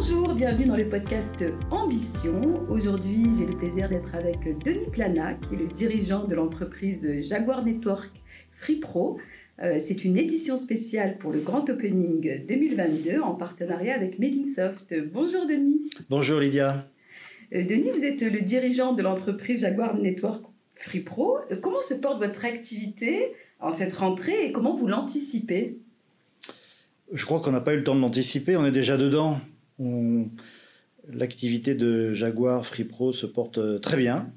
Bonjour, bienvenue dans le podcast Ambition. Aujourd'hui, j'ai le plaisir d'être avec Denis Plana, qui est le dirigeant de l'entreprise Jaguar Network Free Pro. Euh, c'est une édition spéciale pour le Grand Opening 2022 en partenariat avec Medinsoft. Bonjour Denis. Bonjour Lydia. Euh, Denis, vous êtes le dirigeant de l'entreprise Jaguar Network Free Pro. Euh, comment se porte votre activité en cette rentrée et comment vous l'anticipez? Je crois qu'on n'a pas eu le temps de l'anticiper, on est déjà dedans. L'activité de Jaguar Free Pro se porte très bien,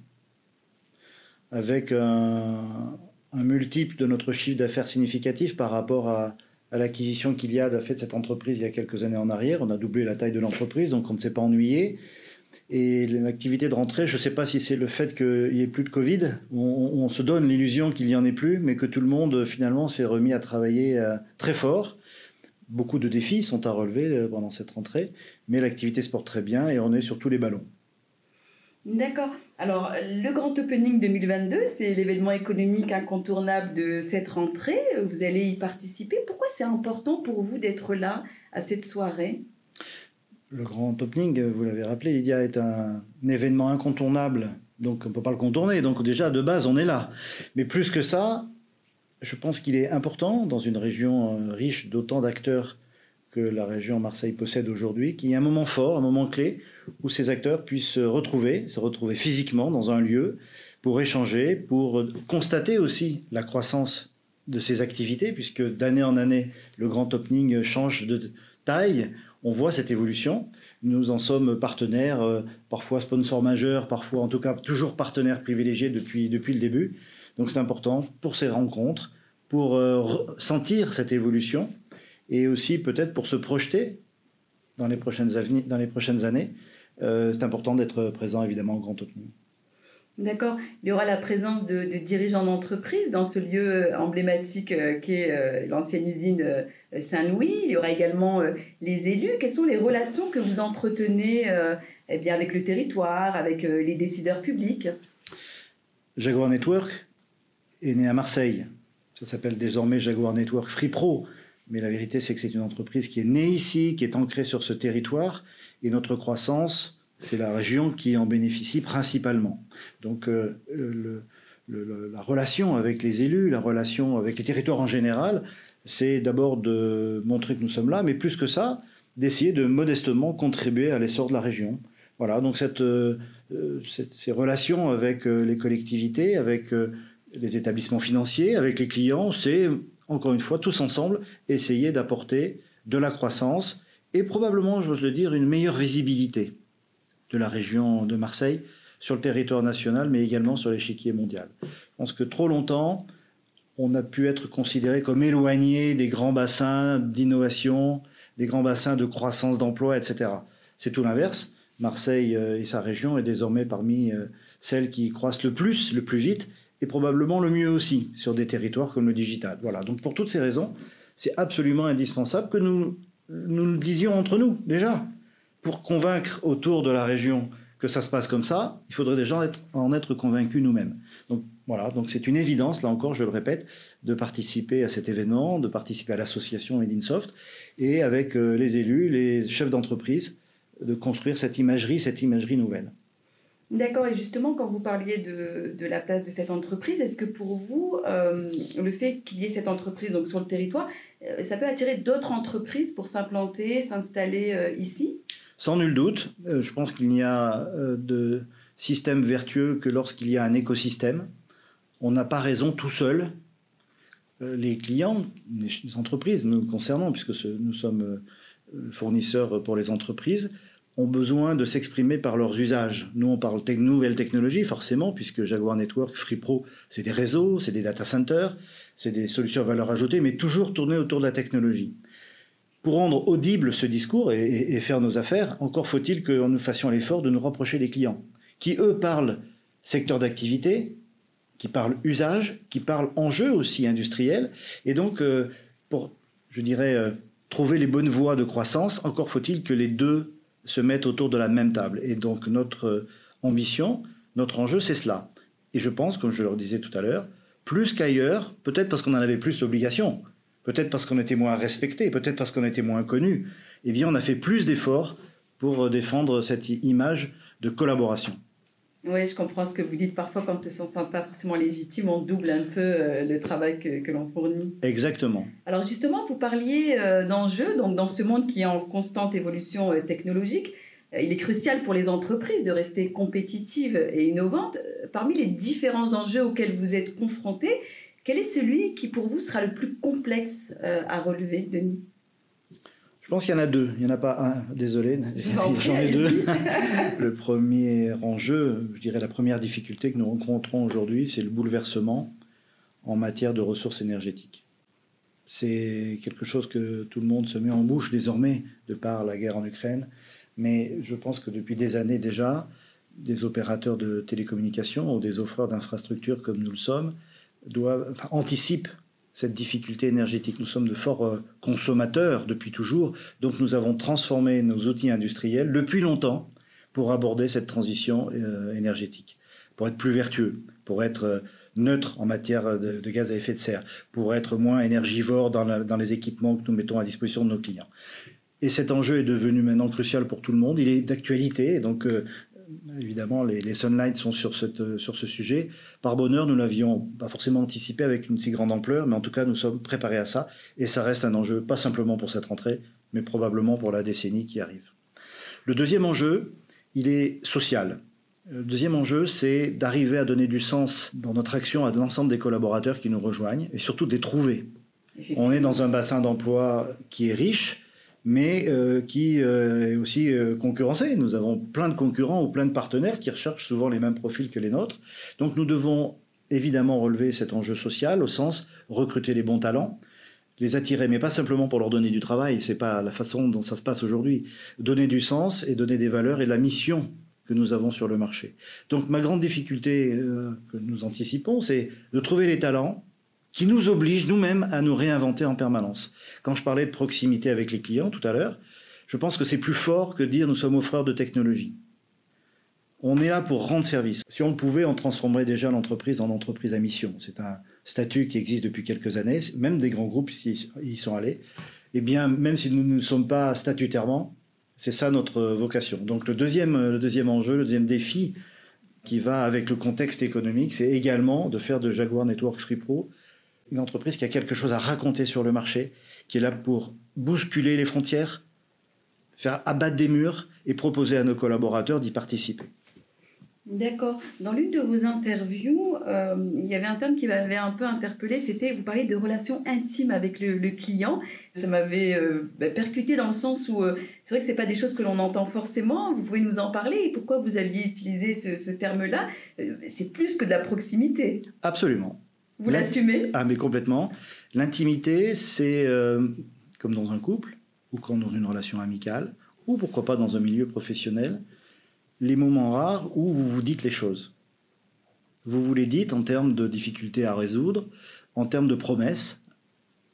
avec un, multiple de notre chiffre d'affaires significatif par rapport à, l'acquisition qu'Iliad a fait de cette entreprise il y a quelques années en arrière. On a doublé la taille de l'entreprise, donc on ne s'est pas ennuyé. Et l'activité de rentrée, je ne sais pas si c'est le fait qu'il n'y ait plus de Covid, on, on se donne l'illusion qu'il n'y en ait plus, mais que tout le monde finalement s'est remis à travailler euh, très fort. Beaucoup de défis sont à relever euh, pendant cette rentrée, mais l'activité se porte très bien et on est sur tous les ballons. D'accord. Alors, le Grand Opening 2022, c'est l'événement économique incontournable de cette rentrée. Vous allez y participer. Pourquoi c'est important pour vous d'être là à cette soirée? Le Grand Opening, vous l'avez rappelé, Lydia, est un, événement incontournable. Donc, on ne peut pas le contourner. Donc, déjà, de base, on est là. Mais plus que ça, je pense qu'il est important, dans une région euh, riche d'autant d'acteurs que la région Marseille possède aujourd'hui, qu'il y ait un moment fort, un moment clé, où ces acteurs puissent se retrouver, se retrouver physiquement dans un lieu pour échanger, pour constater aussi la croissance de ces activités, puisque d'année en année, le grand opening change de taille. On voit cette évolution. Nous en sommes partenaires, euh, parfois sponsors majeurs, parfois en tout cas toujours partenaires privilégiés depuis, depuis le début. Donc c'est important pour ces rencontres, pour euh, sentir cette évolution et aussi peut-être pour se projeter dans les prochaines, dans les prochaines années. Euh, c'est important d'être présent évidemment au Grand Opening. D'accord. Il y aura la présence de, dirigeants d'entreprise dans ce lieu emblématique euh, qu'est euh, l'ancienne usine Saint-Louis. Il y aura également les élus. Quelles sont les relations que vous entretenez eh bien, avec le territoire, avec les décideurs publics? Jaguar Network est né à Marseille. Ça s'appelle désormais Jaguar Network Free Pro. Mais la vérité, c'est que c'est une entreprise qui est née ici, qui est ancrée sur ce territoire, et notre croissance, c'est la région qui en bénéficie principalement. Donc euh, la relation avec les élus, la relation avec les territoires en général, c'est d'abord de montrer que nous sommes là, mais plus que ça, d'essayer de modestement contribuer à l'essor de la région. Voilà, donc cette, euh, ces relations avec euh, les collectivités, avec les établissements financiers, avec les clients, c'est encore une fois, tous ensemble, essayer d'apporter de la croissance et probablement, j'ose le dire, une meilleure visibilité de la région de Marseille sur le territoire national, mais également sur l'échiquier mondial. Je pense que trop longtemps, on a pu être considéré comme éloigné des grands bassins d'innovation, des grands bassins de croissance d'emploi, etc. C'est tout l'inverse. Marseille euh, et sa région est désormais parmi euh, celles qui croissent le plus, le plus vite, et probablement le mieux aussi sur des territoires comme le digital. Voilà, donc pour toutes ces raisons, c'est absolument indispensable que nous, nous le disions entre nous déjà. Pour convaincre autour de la région que ça se passe comme ça, il faudrait déjà en être convaincus nous-mêmes. Donc voilà, donc c'est une évidence, là encore, je le répète, de participer à cet événement, de participer à l'association Medinsoft et avec euh, les élus, les chefs d'entreprise, de construire cette imagerie, cette imagerie nouvelle. D'accord, et justement, quand vous parliez de, de, la place de cette entreprise, est-ce que pour vous, euh, le fait qu'il y ait cette entreprise donc, sur le territoire, euh, ça peut attirer d'autres entreprises pour s'implanter, s'installer euh, ici? Sans nul doute. je pense qu'il n'y a de système vertueux que lorsqu'il y a un écosystème. On n'a pas raison tout seul. les clients, les entreprises nous concernant, puisque nous sommes fournisseurs pour les entreprises, ont besoin de s'exprimer par leurs usages. Nous, on parle de nouvelles technologies, forcément, puisque Jaguar Network, FreePro, c'est des réseaux, c'est des data centers, c'est des solutions à valeur ajoutée, mais toujours tournées autour de la technologie. Pour rendre audible ce discours et, faire nos affaires, encore faut-il que nous fassions l'effort de nous rapprocher des clients, qui, eux, parlent secteur d'activité, qui parlent usage, qui parlent enjeux aussi industriels, et donc, euh, pour, je dirais, euh, trouver les bonnes voies de croissance, encore faut-il que les deux se mettent autour de la même table. Et donc notre euh, ambition, notre enjeu, c'est cela. Et je pense, comme je le disais tout à l'heure, plus qu'ailleurs, peut-être parce qu'on en avait plus l'obligation, peut-être parce qu'on était moins respecté, peut-être parce qu'on était moins connu, eh bien on a fait plus d'efforts pour défendre cette image de collaboration. Oui, je comprends ce que vous dites. Parfois, quand on ne se sent pas forcément légitime, on double un peu euh, le travail que, l'on fournit. Exactement. Alors justement, vous parliez euh, d'enjeux, donc dans ce monde qui est en constante évolution euh, technologique, il est crucial pour les entreprises de rester compétitives et innovantes. Parmi les différents enjeux auxquels vous êtes confrontés, quel est celui qui pour vous sera le plus complexe à relever, Denis? Pense qu'il y en a deux. Il n'y en a pas un, désolé. J'en ai deux. le premier enjeu, je dirais la première difficulté que nous rencontrons aujourd'hui, c'est le bouleversement en matière de ressources énergétiques. C'est quelque chose que tout le monde se met en bouche désormais de par la guerre en Ukraine. Mais je pense que depuis des années déjà, des opérateurs de télécommunications ou des offreurs d'infrastructures comme nous le sommes doivent, anticipent cette difficulté énergétique. Nous sommes de forts euh, consommateurs depuis toujours, donc nous avons transformé nos outils industriels depuis longtemps pour aborder cette transition euh, énergétique, pour être plus vertueux, pour être euh, neutre en matière de, gaz à effet de serre, pour être moins énergivore dans, dans, les équipements que nous mettons à disposition de nos clients. Et cet enjeu est devenu maintenant crucial pour tout le monde. Il est d'actualité, donc évidemment, les, Sunlight sont sur, cette, sur ce sujet. Par bonheur, nous l'avions pas forcément anticipé avec une si grande ampleur, mais en tout cas, nous sommes préparés à ça. Et ça reste un enjeu, pas simplement pour cette rentrée, mais probablement pour la décennie qui arrive. Le deuxième enjeu, il est social. Le deuxième enjeu, c'est d'arriver à donner du sens dans notre action à l'ensemble des collaborateurs qui nous rejoignent et surtout de les trouver. On est dans un bassin d'emploi qui est riche, mais euh, qui euh, est aussi euh, concurrencé. Nous avons plein de concurrents ou plein de partenaires qui recherchent souvent les mêmes profils que les nôtres. Donc nous devons évidemment relever cet enjeu social au sens recruter les bons talents, les attirer, mais pas simplement pour leur donner du travail, c'est pas la façon dont ça se passe aujourd'hui. Donner du sens et donner des valeurs et de la mission que nous avons sur le marché. Donc ma grande difficulté que nous anticipons, c'est de trouver les talents, qui nous oblige nous-mêmes à nous réinventer en permanence. Quand je parlais de proximité avec les clients tout à l'heure, je pense que c'est plus fort que dire nous sommes offreurs de technologie. On est là pour rendre service. Si on le pouvait, on transformerait déjà l'entreprise en entreprise à mission. C'est un statut qui existe depuis quelques années, même des grands groupes y sont allés. Eh bien, même si nous ne sommes pas statutairement, c'est ça notre vocation. Donc le deuxième, le deuxième enjeu, le deuxième défi qui va avec le contexte économique, c'est également de faire de Jaguar Network Free Pro une entreprise qui a quelque chose à raconter sur le marché, qui est là pour bousculer les frontières, faire abattre des murs et proposer à nos collaborateurs d'y participer. D'accord. Dans l'une de vos interviews, euh, il y avait un terme qui m'avait un peu interpellé, c'était vous parlez de relations intimes avec le, client. Ça m'avait euh, bah, percuté dans le sens où euh, c'est vrai que ce pas des choses que l'on entend forcément. Vous pouvez nous en parler et pourquoi vous aviez utilisé ce terme-là? C'est plus que de la proximité. Absolument. Vous l'assumez? Ah, mais complètement. L'intimité, c'est euh, comme dans un couple, ou comme dans une relation amicale, ou pourquoi pas dans un milieu professionnel, les moments rares où vous vous dites les choses. Vous vous les dites en termes de difficultés à résoudre, en termes de promesses,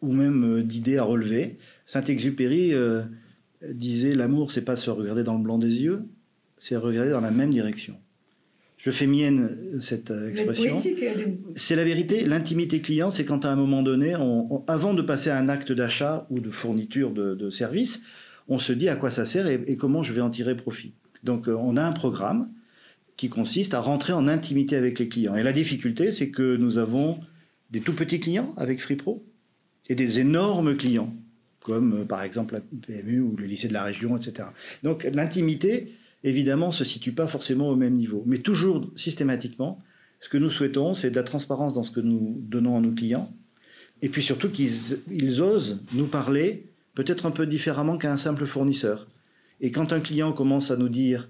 ou même euh, d'idées à relever. Saint-Exupéry euh, disait L'amour, c'est pas se regarder dans le blanc des yeux, c'est regarder dans la même direction je fais mienne euh, cette euh, expression. Euh, c'est la vérité. L'intimité client, c'est quand à un moment donné, avant de passer à un acte d'achat ou de fourniture de, de services, on se dit à quoi ça sert et, comment je vais en tirer profit. Donc on a un programme qui consiste à rentrer en intimité avec les clients. Et la difficulté, c'est que nous avons des tout petits clients avec FreePro et des énormes clients, comme par exemple la PMU ou le lycée de la région, etc. Donc l'intimité, évidemment, se situe pas forcément au même niveau. Mais toujours, systématiquement, ce que nous souhaitons, c'est de la transparence dans ce que nous donnons à nos clients. Et puis surtout qu'ils osent nous parler peut-être un peu différemment qu'un simple fournisseur. Et quand un client commence à nous dire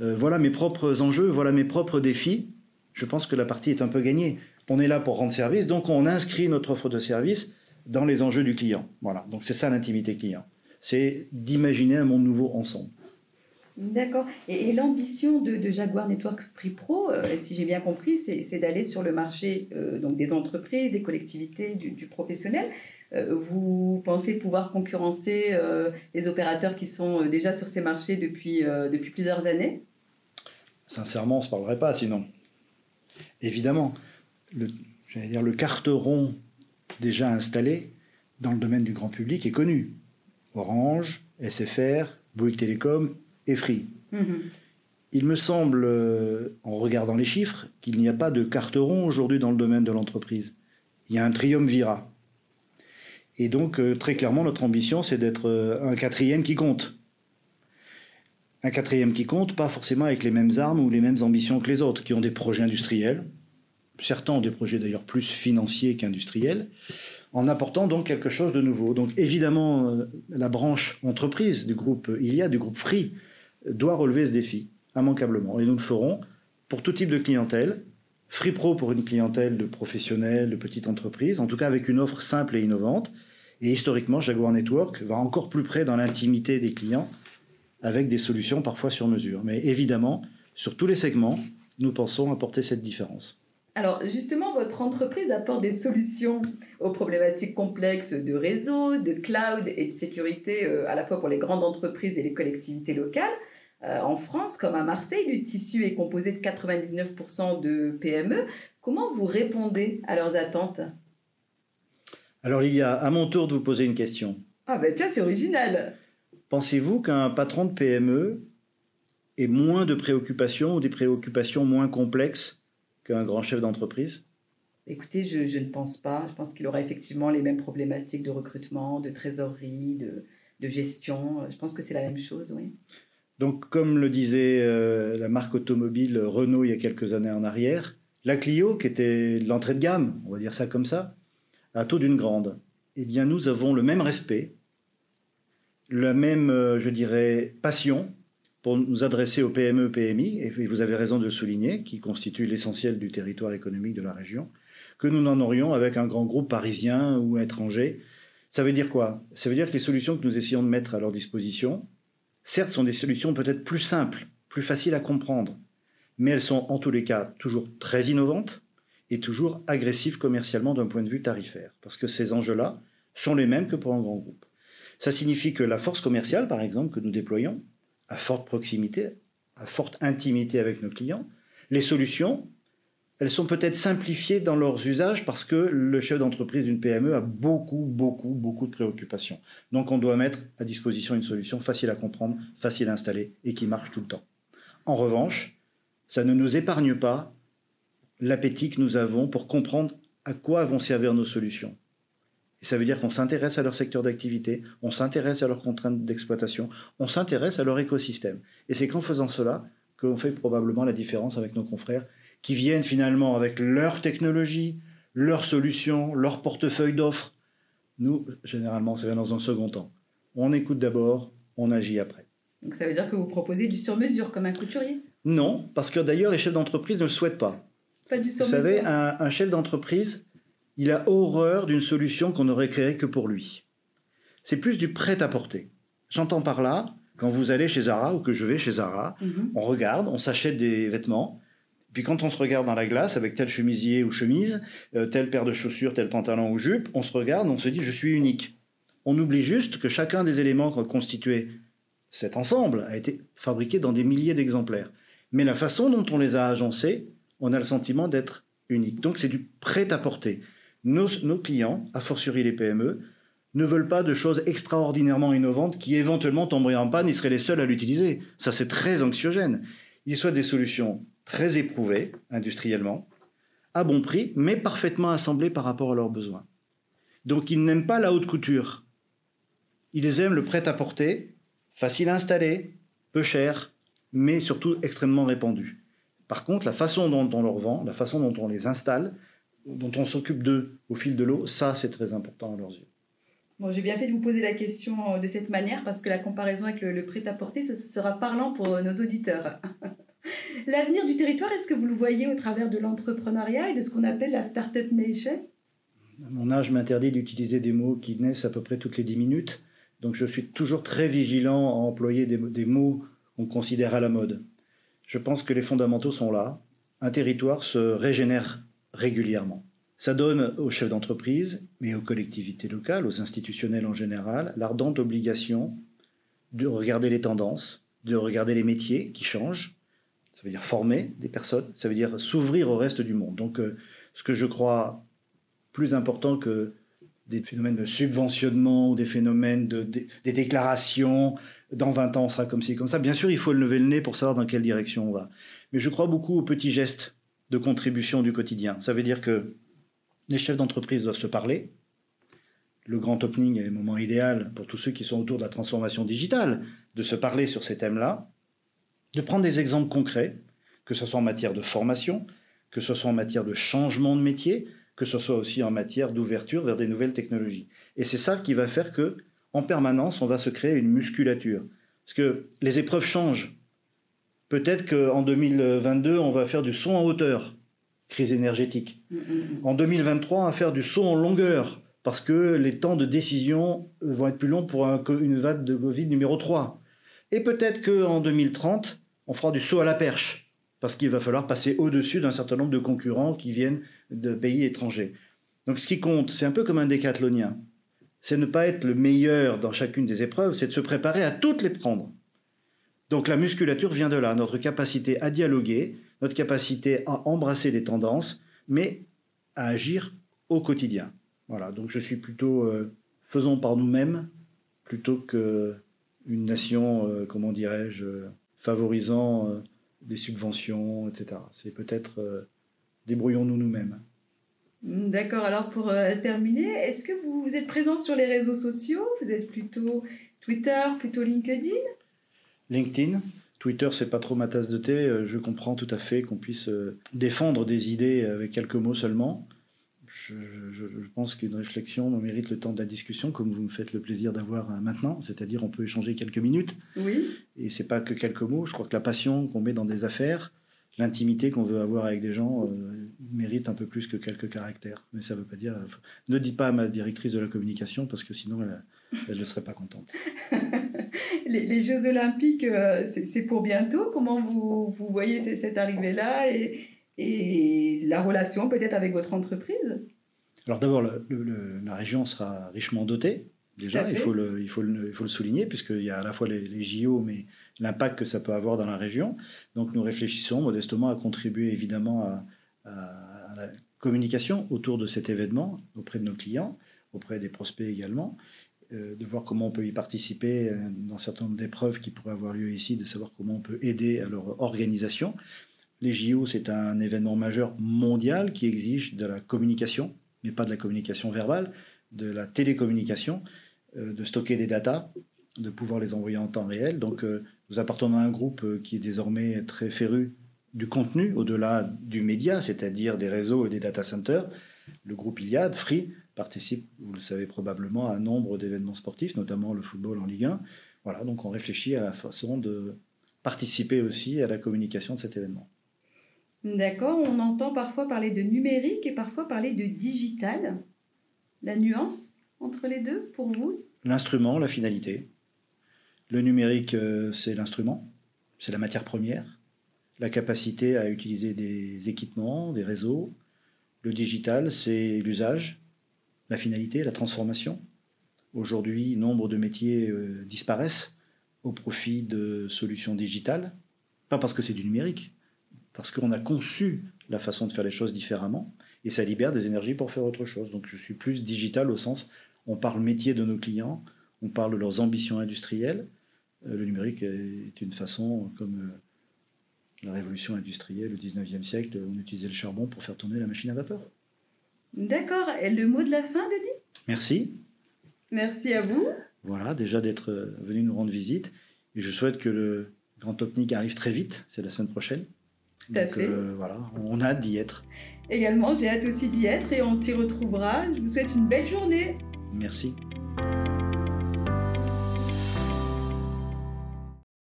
euh, voilà mes propres enjeux, voilà mes propres défis, je pense que la partie est un peu gagnée. On est là pour rendre service, donc on inscrit notre offre de service dans les enjeux du client. Voilà, donc c'est ça l'intimité client. C'est d'imaginer un monde nouveau ensemble. D'accord. Et, l'ambition de, Jaguar Network Free Pro, euh, si j'ai bien compris, c'est d'aller sur le marché euh, donc des entreprises, des collectivités, du, professionnel. Euh, vous pensez pouvoir concurrencer les opérateurs qui sont déjà sur ces marchés depuis, depuis plusieurs années? Sincèrement, on ne se parlerait pas sinon. Évidemment, le, dire, le carteron déjà installé dans le domaine du grand public est connu. Orange, SFR, Bouygues Télécom, et Free. Mhm. Il me semble, euh, en regardant les chiffres, qu'il n'y a pas de carteron aujourd'hui dans le domaine de l'entreprise. Il y a un triumvirat. Et donc, euh, très clairement, notre ambition, c'est d'être euh, un quatrième qui compte. Un quatrième qui compte, pas forcément avec les mêmes armes ou les mêmes ambitions que les autres, qui ont des projets industriels. Certains ont des projets d'ailleurs plus financiers qu'industriels, en apportant donc quelque chose de nouveau. Donc évidemment, la branche entreprise du groupe ILIA, du groupe Free, doit relever ce défi immanquablement. Et nous le ferons pour tout type de clientèle. Free Pro pour une clientèle de professionnels, de petites entreprises, en tout cas avec une offre simple et innovante. Et historiquement, Jaguar Network va encore plus près dans l'intimité des clients avec des solutions parfois sur mesure. Mais évidemment, sur tous les segments, nous pensons apporter cette différence. Alors justement, votre entreprise apporte des solutions aux problématiques complexes de réseau, de cloud et de sécurité, euh, à la fois pour les grandes entreprises et les collectivités locales. Euh, en France, comme à Marseille, le tissu est composé de 99% de PME. Comment vous répondez à leurs attentes? Alors, il y a à mon tour de vous poser une question. Ah ben tiens, c'est original. Pensez-vous qu'un patron de PME ait moins de préoccupations ou des préoccupations moins complexes qu'un grand chef d'entreprise? Écoutez, je, ne pense pas. Je pense qu'il aura effectivement les mêmes problématiques de recrutement, de trésorerie, de, de gestion. Je pense que c'est la même chose, oui. Donc, comme le disait euh, la marque automobile Renault il y a quelques années en arrière, la Clio, qui était l'entrée de gamme, on va dire ça comme ça, à taux d'une grande, eh bien, nous avons le même respect, la même, euh, je dirais, passion pour nous adresser aux PME, PMI, et vous avez raison de le souligner, qui constituent l'essentiel du territoire économique de la région, que nous n'en aurions avec un grand groupe parisien ou étranger. Ça veut dire quoi? Ça veut dire que les solutions que nous essayons de mettre à leur disposition, certes, sont des solutions peut-être plus simples, plus faciles à comprendre, mais elles sont en tous les cas toujours très innovantes et toujours agressives commercialement d'un point de vue tarifaire, parce que ces enjeux-là sont les mêmes que pour un grand groupe. Ça signifie que la force commerciale, par exemple, que nous déployons, à forte proximité, à forte intimité avec nos clients, les solutions elles sont peut-être simplifiées dans leurs usages parce que le chef d'entreprise d'une PME a beaucoup, beaucoup, beaucoup de préoccupations. Donc on doit mettre à disposition une solution facile à comprendre, facile à installer et qui marche tout le temps. En revanche, ça ne nous épargne pas l'appétit que nous avons pour comprendre à quoi vont servir nos solutions. Et ça veut dire qu'on s'intéresse à leur secteur d'activité, on s'intéresse à leurs contraintes d'exploitation, on s'intéresse à leur écosystème. Et c'est qu'en faisant cela qu'on fait probablement la différence avec nos confrères qui viennent finalement avec leur technologie, leurs solutions, leur portefeuille d'offres. Nous, généralement, ça vient dans un second temps. On écoute d'abord, on agit après. Donc ça veut dire que vous proposez du sur-mesure comme un couturier? Non, parce que d'ailleurs, les chefs d'entreprise ne le souhaitent pas. Pas du sur-mesure Vous savez, un, un chef d'entreprise, il a horreur d'une solution qu'on n'aurait créée que pour lui. C'est plus du prêt-à-porter. J'entends par là, quand vous allez chez Zara ou que je vais chez Zara, mhm. on regarde, on s'achète des vêtements, puis quand on se regarde dans la glace avec tel chemisier ou chemise, euh, telle paire de chaussures, tel pantalon ou jupe, on se regarde, on se dit je suis unique. On oublie juste que chacun des éléments qui constituaient cet ensemble a été fabriqué dans des milliers d'exemplaires. Mais la façon dont on les a agencés, on a le sentiment d'être unique. Donc c'est du prêt-à-porter. Nos, clients, a fortiori les PME, ne veulent pas de choses extraordinairement innovantes qui éventuellement tomberaient en panne et seraient les seuls à l'utiliser. Ça, c'est très anxiogène. Il soit des solutions très éprouvés industriellement, à bon prix, mais parfaitement assemblés par rapport à leurs besoins. Donc ils n'aiment pas la haute couture. Ils aiment le prêt-à-porter, facile à installer, peu cher, mais surtout extrêmement répandu. Par contre, la façon dont on leur vend, la façon dont on les installe, dont on s'occupe d'eux au fil de l'eau, ça c'est très important à leurs yeux. Bon, j'ai bien fait de vous poser la question de cette manière parce que la comparaison avec le, le prêt-à-porter, sera parlant pour nos auditeurs. L'avenir du territoire, est-ce que vous le voyez au travers de l'entrepreneuriat et de ce qu'on appelle la Startup Nation? Mon âge m'interdit d'utiliser des mots qui naissent à peu près toutes les 10 minutes. Donc je suis toujours très vigilant à employer des, des mots qu'on considère à la mode. Je pense que les fondamentaux sont là. Un territoire se régénère régulièrement. Ça donne aux chefs d'entreprise, mais aux collectivités locales, aux institutionnels en général, l'ardente obligation de regarder les tendances, de regarder les métiers qui changent, ça veut dire former des personnes, ça veut dire s'ouvrir au reste du monde. Donc, euh, ce que je crois plus important que des phénomènes de subventionnement, des phénomènes de, des déclarations. Dans 20 ans, on sera comme ci, comme ça. Bien sûr, il faut lever le nez pour savoir dans quelle direction on va. Mais je crois beaucoup aux petits gestes de contribution du quotidien. Ça veut dire que les chefs d'entreprise doivent se parler. Le grand opening est le moment idéal pour tous ceux qui sont autour de la transformation digitale, de se parler sur ces thèmes-là, de prendre des exemples concrets, que ce soit en matière de formation, que ce soit en matière de changement de métier, que ce soit aussi en matière d'ouverture vers des nouvelles technologies. Et c'est ça qui va faire que, en permanence, on va se créer une musculature. Parce que les épreuves changent. Peut-être qu'en 2022, on va faire du son en hauteur, crise énergétique. En 2023, on va faire du son en longueur, parce que les temps de décision vont être plus longs pour une vague de Covid numéro 3. Et peut-être qu'en 2030, on fera du saut à la perche parce qu'il va falloir passer au-dessus d'un certain nombre de concurrents qui viennent de pays étrangers. Donc ce qui compte, c'est un peu comme un décathlonien. C'est ne pas être le meilleur dans chacune des épreuves, c'est de se préparer à toutes les prendre. Donc la musculature vient de là, notre capacité à dialoguer, notre capacité à embrasser des tendances, mais à agir au quotidien. Voilà, donc je suis plutôt euh, faisons par nous-mêmes plutôt qu'une nation, euh, comment dirais-je, favorisant euh, des subventions, etc. C'est peut-être euh, débrouillons-nous nous-mêmes. D'accord, alors pour euh, terminer, est-ce que vous, êtes présent sur les réseaux sociaux? Vous êtes plutôt Twitter, plutôt LinkedIn? LinkedIn. Twitter, c'est pas trop ma tasse de thé. Je comprends tout à fait qu'on puisse défendre des idées avec quelques mots seulement je, pense qu'une réflexion mérite le temps de la discussion, comme vous me faites le plaisir d'avoir euh, maintenant. C'est-à-dire, on peut échanger quelques minutes. Oui. Et c'est pas que quelques mots. Je crois que la passion qu'on met dans des affaires, l'intimité qu'on veut avoir avec des gens, euh, mérite un peu plus que quelques caractères. Mais ça ne veut pas dire. ne dites pas à ma directrice de la communication, parce que sinon, elle ne serait pas contente. les, Jeux Olympiques, euh, c'est pour bientôt. Comment vous, vous voyez cette arrivée-là et, et la relation peut-être avec votre entreprise? Alors d'abord, la région sera richement dotée. Déjà, il faut, le, il, faut le, il faut le souligner, puisqu'il y a à la fois les, JO, mais l'impact que ça peut avoir dans la région. Donc nous réfléchissons modestement à contribuer évidemment à, la communication autour de cet événement auprès de nos clients, auprès des prospects également, euh, de voir comment on peut y participer euh, dans un certain nombre d'épreuves qui pourraient avoir lieu ici, de savoir comment on peut aider à leur organisation. Les JO, c'est un événement majeur mondial qui exige de la communication, mais pas de la communication verbale, de la télécommunication, euh, de stocker des datas, de pouvoir les envoyer en temps réel. Donc, euh, nous appartenons à un groupe euh, qui est désormais très féru du contenu, au-delà du média, c'est-à-dire des réseaux et des data centers. Le groupe Iliad, Free, participe, vous le savez probablement, à un nombre d'événements sportifs, notamment le football en Ligue 1. Voilà, donc on réfléchit à la façon de participer aussi à la communication de cet événement. D'accord, on entend parfois parler de numérique et parfois parler de digital. La nuance entre les deux pour vous? L'instrument, la finalité. Le numérique, euh, c'est l'instrument, c'est la matière première, la capacité à utiliser des équipements, des réseaux. Le digital, c'est l'usage, la finalité, la transformation. Aujourd'hui, nombre de métiers euh, disparaissent au profit de solutions digitales, pas parce que c'est du numérique, parce qu'on a conçu la façon de faire les choses différemment et ça libère des énergies pour faire autre chose. Donc je suis plus digital au sens, on parle métier de nos clients, on parle de leurs ambitions industrielles. Euh, le numérique est une façon, comme euh, la révolution industrielle au 19e siècle, on utilisait le charbon pour faire tourner la machine à vapeur. D'accord. Et le mot de la fin, Denis? Merci. Merci à vous. Voilà, déjà d'être euh, venu nous rendre visite. Et je souhaite que le Grand Opnic arrive très vite, c'est la semaine prochaine. Donc euh, voilà, on a hâte d'y être. Également, j'ai hâte aussi d'y être et on s'y retrouvera. Je vous souhaite une belle journée. Merci.